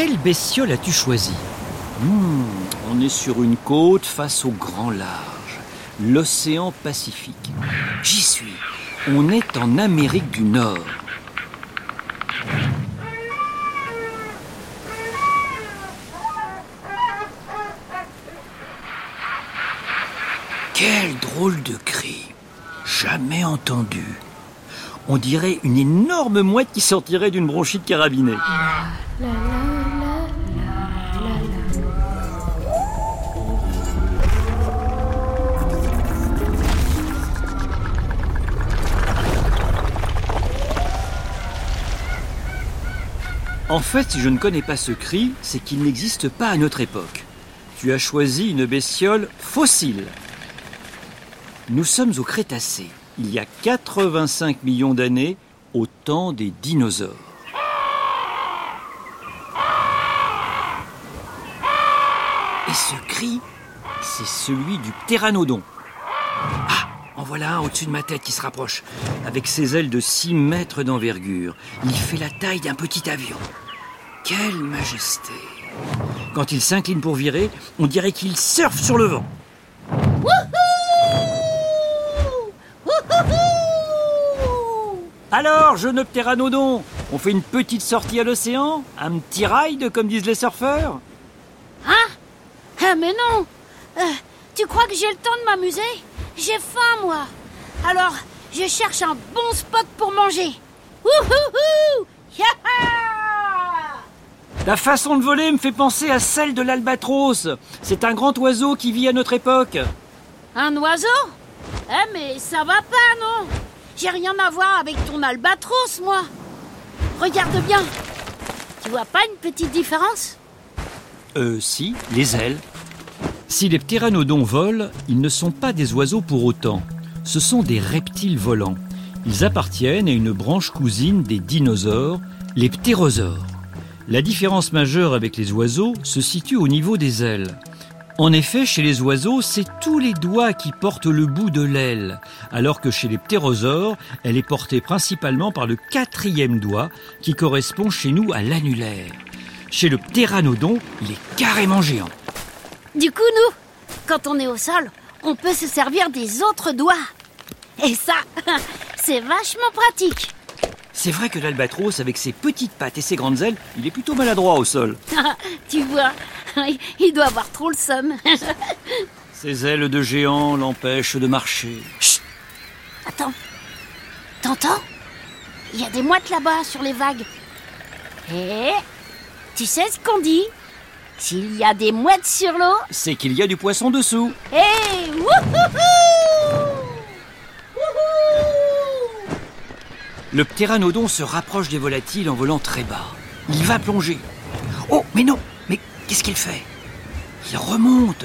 Quelle bestiole as-tu choisi Hmm, On est sur une côte face au grand large, l'océan Pacifique. J'y suis. On est en Amérique du Nord. Quel drôle de cri Jamais entendu. On dirait une énorme mouette qui sortirait d'une bronchite carabinée. En fait, si je ne connais pas ce cri, c'est qu'il n'existe pas à notre époque. Tu as choisi une bestiole fossile. Nous sommes au Crétacé, il y a 85 millions d'années, au temps des dinosaures. Et ce cri, c'est celui du pteranodon. En voilà un au-dessus de ma tête qui se rapproche, avec ses ailes de 6 mètres d'envergure. Il fait la taille d'un petit avion. Quelle majesté Quand il s'incline pour virer, on dirait qu'il surfe sur le vent. Alors, jeune pteranodon, on fait une petite sortie à l'océan Un petit ride, comme disent les surfeurs? Hein? Ah mais non Euh, Tu crois que j'ai le temps de m'amuser? J'ai faim moi. Alors, je cherche un bon spot pour manger. Wouhouhou. La façon de voler me fait penser à celle de l'albatros. C'est un grand oiseau qui vit à notre époque. Un oiseau? Eh mais ça va pas non? J'ai rien à voir avec ton albatros moi. Regarde bien. Tu vois pas une petite différence? Euh, si, les ailes. Si les pteranodons volent, ils ne sont pas des oiseaux pour autant. Ce sont des reptiles volants. Ils appartiennent à une branche cousine des dinosaures, les ptérosaures. La différence majeure avec les oiseaux se situe au niveau des ailes. En effet, chez les oiseaux, c'est tous les doigts qui portent le bout de l'aile, alors que chez les ptérosaures, elle est portée principalement par le quatrième doigt, qui correspond chez nous à l'annulaire. Chez le pteranodon, il est carrément géant. Du coup nous, quand on est au sol, on peut se servir des autres doigts Et ça, c'est vachement pratique C'est vrai que l'albatros, avec ses petites pattes et ses grandes ailes, il est plutôt maladroit au sol. Tu vois, il doit avoir trop le somme Ses ailes de géant l'empêchent de marcher. Chut Attends. T'entends? Il y a des mouettes là-bas sur les vagues. Et tu sais ce qu'on dit? S'il y a des mouettes sur l'eau, C'est qu'il y a du poisson dessous. hé wouhouhou Wouhou Le pteranodon se rapproche des volatiles en volant très bas. Il va plonger. Oh, mais non Mais qu'est-ce qu'il fait? Il remonte.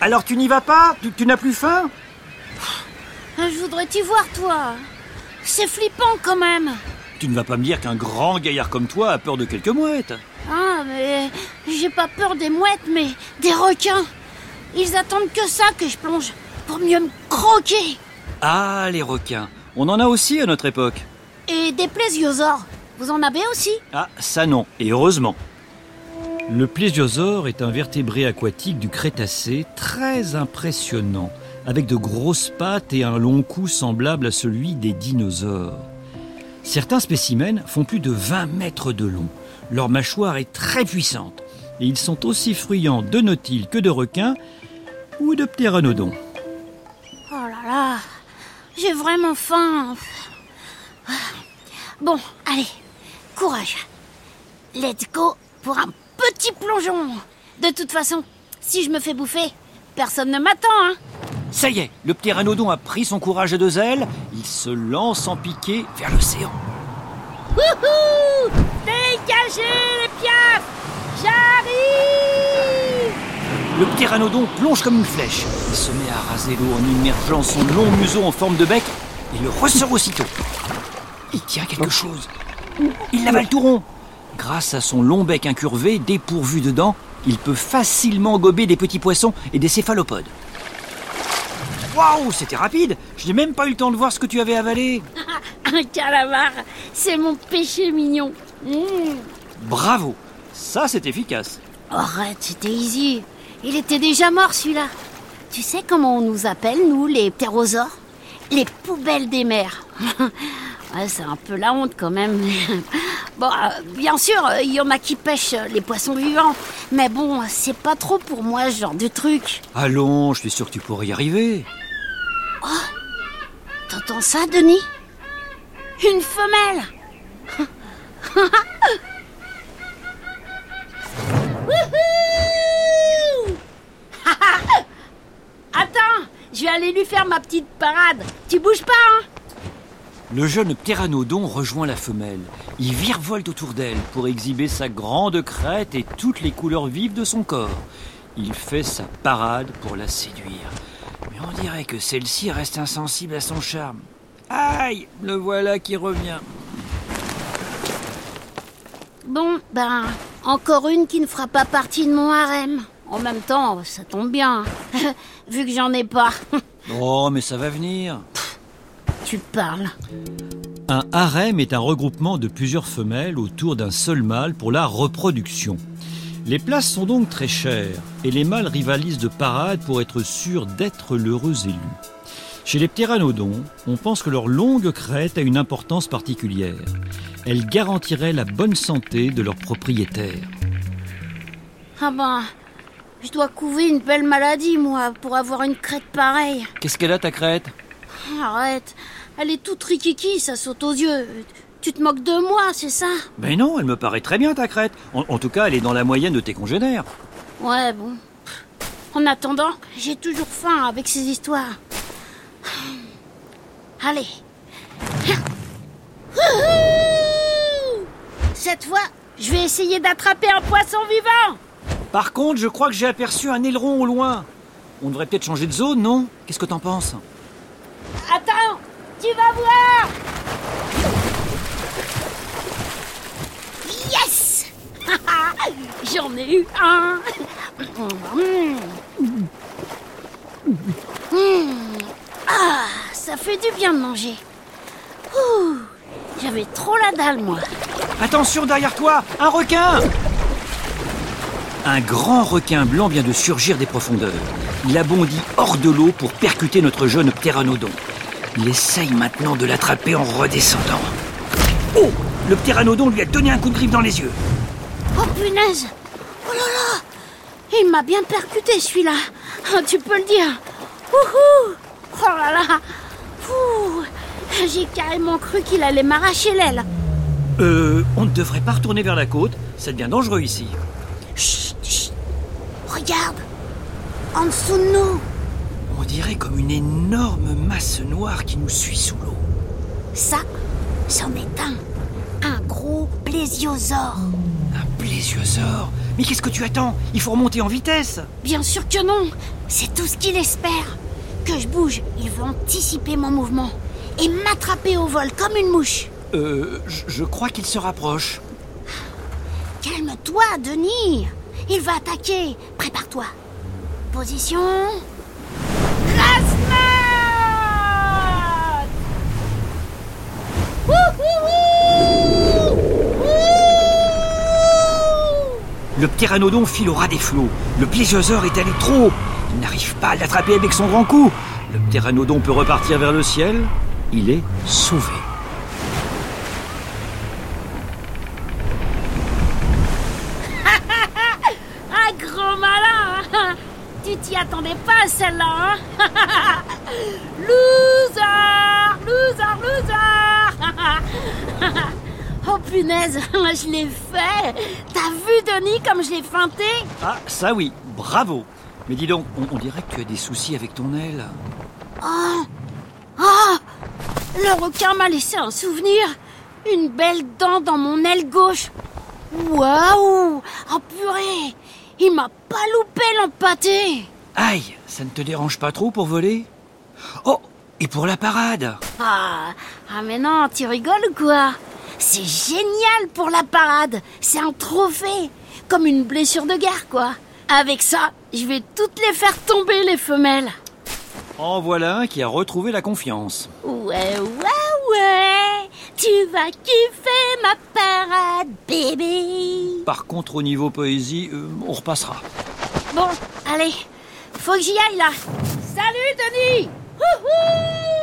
Alors tu n'y vas pas? Tu, tu n'as plus faim? Ah, Je voudrais t'y voir, toi. C'est flippant quand même. Tu ne vas pas me dire qu'un grand gaillard comme toi a peur de quelques mouettes. Mais j'ai pas peur des mouettes, mais des requins. Ils attendent que ça que je plonge pour mieux me croquer. Ah, les requins. On en a aussi à notre époque. Et des plésiosaures. Vous en avez aussi? Ah, ça non, et heureusement. Le plésiosaure est un vertébré aquatique du Crétacé très impressionnant, avec de grosses pattes et un long cou semblable à celui des dinosaures. Certains spécimens font plus de 20 mètres de long. Leur mâchoire est très puissante, et ils sont aussi fruyants de nautiles que de requins ou de ptéranodons. Oh là là, j'ai vraiment faim. Bon, allez, courage. Let's go pour un petit plongeon. De toute façon, si je me fais bouffer, personne ne m'attend, hein. Ça y est, le ptéranodon a pris son courage à deux ailes, il se lance en piqué vers l'océan. Wouhou Dégagez les piafs J'arrive Le pteranodon plonge comme une flèche. Il se met à raser l'eau en immergeant son long museau en forme de bec et le ressort aussitôt. Il tient quelque chose. Il l'avale tout rond. Grâce à son long bec incurvé, dépourvu de dents, il peut facilement gober des petits poissons et des céphalopodes. Waouh, c'était rapide Je n'ai même pas eu le temps de voir ce que tu avais avalé. Un calamar, c'est mon péché mignon. Mmh. Bravo Ça, c'est efficace. Arrête, c'était easy. Il était déjà mort celui-là. Tu sais comment on nous appelle, nous, les ptérosaures? Les poubelles des mers. ouais, c'est un peu la honte quand même. bon, euh, bien sûr, il y en a qui pêchent les poissons vivants. Mais bon, c'est pas trop pour moi ce genre de truc. Allons, je suis sûr que tu pourrais y arriver. T'entends ça, Denis Une femelle Attends, je vais aller lui faire ma petite parade. Tu bouges pas, hein Le jeune pteranodon rejoint la femelle. Il virevolte autour d'elle pour exhiber sa grande crête et toutes les couleurs vives de son corps. Il fait sa parade pour la séduire. Mais on dirait que celle-ci reste insensible à son charme. Aïe, le voilà qui revient. Bon, ben, encore une qui ne fera pas partie de mon harem. En même temps, ça tombe bien, hein. vu que j'en ai pas. Oh, mais ça va venir. tu parles. Un harem est un regroupement de plusieurs femelles autour d'un seul mâle pour la reproduction. Les places sont donc très chères et les mâles rivalisent de parade pour être sûrs d'être l'heureux élu. Chez les pteranodons, on pense que leur longue crête a une importance particulière. Elle garantirait la bonne santé de leur propriétaire. Ah ben, je dois couver une belle maladie, moi, pour avoir une crête pareille. Qu'est-ce qu'elle a ta crête? Arrête, elle est toute rikiki, ça saute aux yeux. Tu te moques de moi, c'est ça? Ben non, elle me paraît très bien ta crête. En, en tout cas, elle est dans la moyenne de tes congénères. Ouais, bon. En attendant, j'ai toujours faim avec ces histoires. Allez. Cette fois, je vais essayer d'attraper un poisson vivant. Par contre, je crois que j'ai aperçu un aileron au loin. On devrait peut-être changer de zone, non? Qu'est-ce que t'en penses? Attends, tu vas voir. Yes J'en ai eu un. Ah, ça fait du bien de manger. J'avais trop la dalle, moi. Attention derrière toi Un requin Un grand requin blanc vient de surgir des profondeurs. Il a bondi hors de l'eau pour percuter notre jeune pteranodon. Il essaye maintenant de l'attraper en redescendant. Oh Le pteranodon lui a donné un coup de griffe dans les yeux. Oh punaise Oh là là Il m'a bien percuté celui-là Ah, Tu peux le dire Wouhou Oh là là. J'ai carrément cru qu'il allait m'arracher l'aile Euh, on ne devrait pas retourner vers la côte. Ça devient dangereux ici. Chut, chut. Regarde En dessous de nous On dirait comme une énorme masse noire qui nous suit sous l'eau. Ça, c'en est un Un gros plésiosaure. Un plésiosaure. Mais qu'est-ce que tu attends? Il faut remonter en vitesse. Bien sûr que non. C'est tout ce qu'il espère. Que je bouge, il veut anticiper mon mouvement et m'attraper au vol comme une mouche. Euh, je- je crois qu'il se rapproche. Calme-toi, Denis. Il va attaquer. Prépare-toi. Position... Le pteranodon file au ras des flots. Le plésiosaure est allé trop. Il n'arrive pas à l'attraper avec son grand coup. Le pteranodon peut repartir vers le ciel. Il est sauvé. Un grand malin hein Tu t'y attendais pas, celle-là, hein punaise, je l'ai fait. T'as vu, Denis, comme je l'ai feinté? Ah, ça oui, bravo. Mais dis donc, on, on dirait que tu as des soucis avec ton aile. Oh Oh Le requin m'a laissé un souvenir. Une belle dent dans mon aile gauche. Waouh Oh purée. Il m'a pas loupé l'empâté Aïe, ça ne te dérange pas trop pour voler? Oh, et pour la parade? Ah, ah mais non, tu rigoles ou quoi? C'est génial pour la parade C'est un trophée Comme une blessure de guerre, quoi Avec ça, je vais toutes les faire tomber, les femelles En voilà un qui a retrouvé la confiance. Ouais, ouais, ouais Tu vas kiffer ma parade, bébé. Par contre, au niveau poésie, euh, on repassera. Bon, allez, faut que j'y aille là. Salut, Denis. Wouhou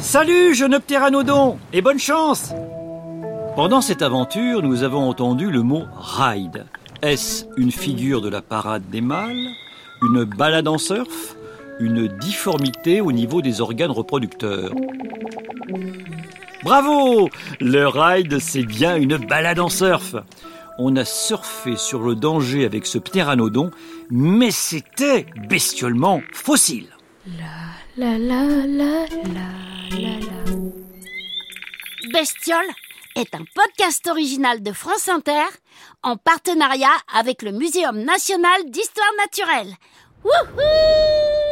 Salut, jeune ptéranodon, et bonne chance. Pendant cette aventure, nous avons entendu le mot ride. Est-ce une figure de la parade des mâles Une balade en surf Une difformité au niveau des organes reproducteurs? Bravo! Le ride, c'est bien une balade en surf. On a surfé sur le danger avec ce ptéranodon, mais c'était bestiolement fossile. La la la la la Bestiole est un podcast original de France Inter en partenariat avec le Muséum national d'histoire naturelle. Wouhou